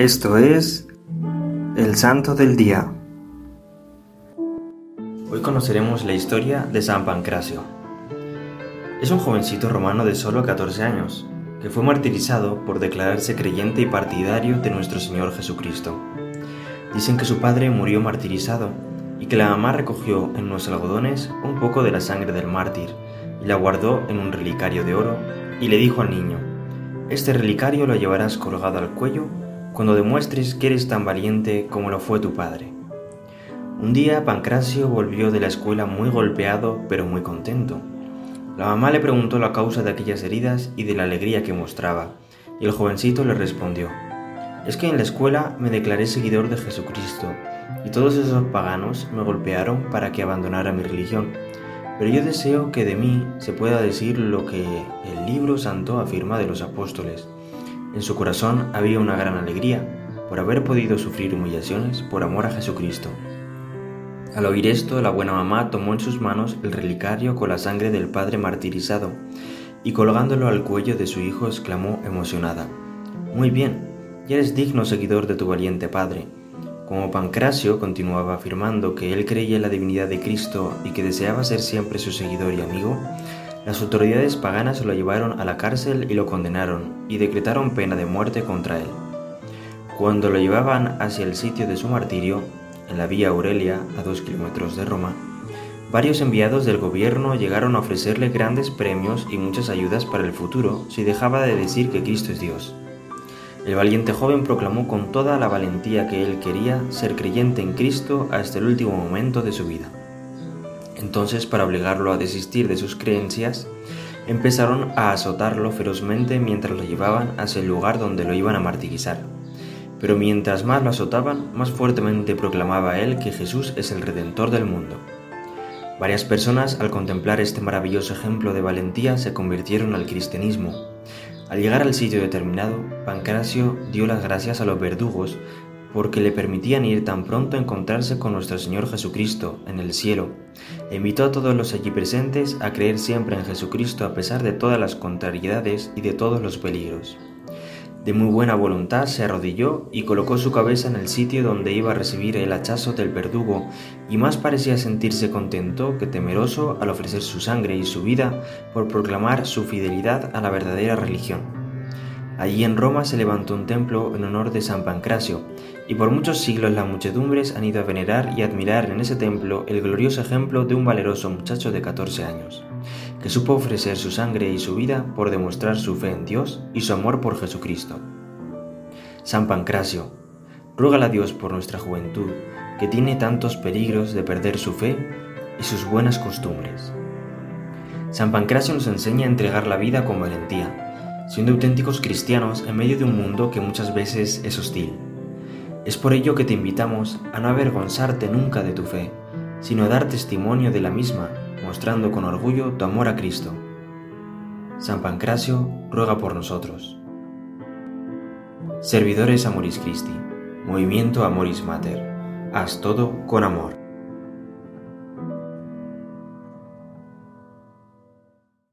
Esto es el Santo del Día. Hoy conoceremos la historia de San Pancracio. Es un jovencito romano de solo 14 años, que fue martirizado por declararse creyente y partidario de nuestro Señor Jesucristo. Dicen que su padre murió martirizado y que la mamá recogió en unos algodones un poco de la sangre del mártir y la guardó en un relicario de oro y le dijo al niño, este relicario lo llevarás colgado al cuello cuando demuestres que eres tan valiente como lo fue tu padre. Un día Pancracio volvió de la escuela muy golpeado pero muy contento. La mamá le preguntó la causa de aquellas heridas y de la alegría que mostraba, y el jovencito le respondió, es que en la escuela me declaré seguidor de Jesucristo, y todos esos paganos me golpearon para que abandonara mi religión, pero yo deseo que de mí se pueda decir lo que el libro santo afirma de los apóstoles, en su corazón había una gran alegría por haber podido sufrir humillaciones por amor a Jesucristo. Al oír esto, la buena mamá tomó en sus manos el relicario con la sangre del Padre martirizado y colgándolo al cuello de su hijo exclamó emocionada, Muy bien, ya eres digno seguidor de tu valiente Padre. Como Pancracio continuaba afirmando que él creía en la divinidad de Cristo y que deseaba ser siempre su seguidor y amigo, las autoridades paganas lo llevaron a la cárcel y lo condenaron, y decretaron pena de muerte contra él. Cuando lo llevaban hacia el sitio de su martirio, en la vía Aurelia, a dos kilómetros de Roma, varios enviados del gobierno llegaron a ofrecerle grandes premios y muchas ayudas para el futuro si dejaba de decir que Cristo es Dios. El valiente joven proclamó con toda la valentía que él quería ser creyente en Cristo hasta el último momento de su vida. Entonces, para obligarlo a desistir de sus creencias, empezaron a azotarlo ferozmente mientras lo llevaban hacia el lugar donde lo iban a martirizar. Pero mientras más lo azotaban, más fuertemente proclamaba él que Jesús es el Redentor del mundo. Varias personas, al contemplar este maravilloso ejemplo de valentía, se convirtieron al cristianismo. Al llegar al sitio determinado, Pancracio dio las gracias a los verdugos porque le permitían ir tan pronto a encontrarse con nuestro Señor Jesucristo en el cielo, e invitó a todos los allí presentes a creer siempre en Jesucristo a pesar de todas las contrariedades y de todos los peligros. De muy buena voluntad se arrodilló y colocó su cabeza en el sitio donde iba a recibir el hachazo del verdugo, y más parecía sentirse contento que temeroso al ofrecer su sangre y su vida por proclamar su fidelidad a la verdadera religión. Allí en Roma se levantó un templo en honor de San Pancracio, y por muchos siglos las muchedumbres han ido a venerar y admirar en ese templo el glorioso ejemplo de un valeroso muchacho de 14 años, que supo ofrecer su sangre y su vida por demostrar su fe en Dios y su amor por Jesucristo. San Pancracio, ruega a Dios por nuestra juventud, que tiene tantos peligros de perder su fe y sus buenas costumbres. San Pancracio nos enseña a entregar la vida con valentía, siendo auténticos cristianos en medio de un mundo que muchas veces es hostil. Es por ello que te invitamos a no avergonzarte nunca de tu fe, sino a dar testimonio de la misma, mostrando con orgullo tu amor a Cristo. San Pancracio ruega por nosotros. Servidores Amoris Christi, Movimiento Amoris Mater, haz todo con amor.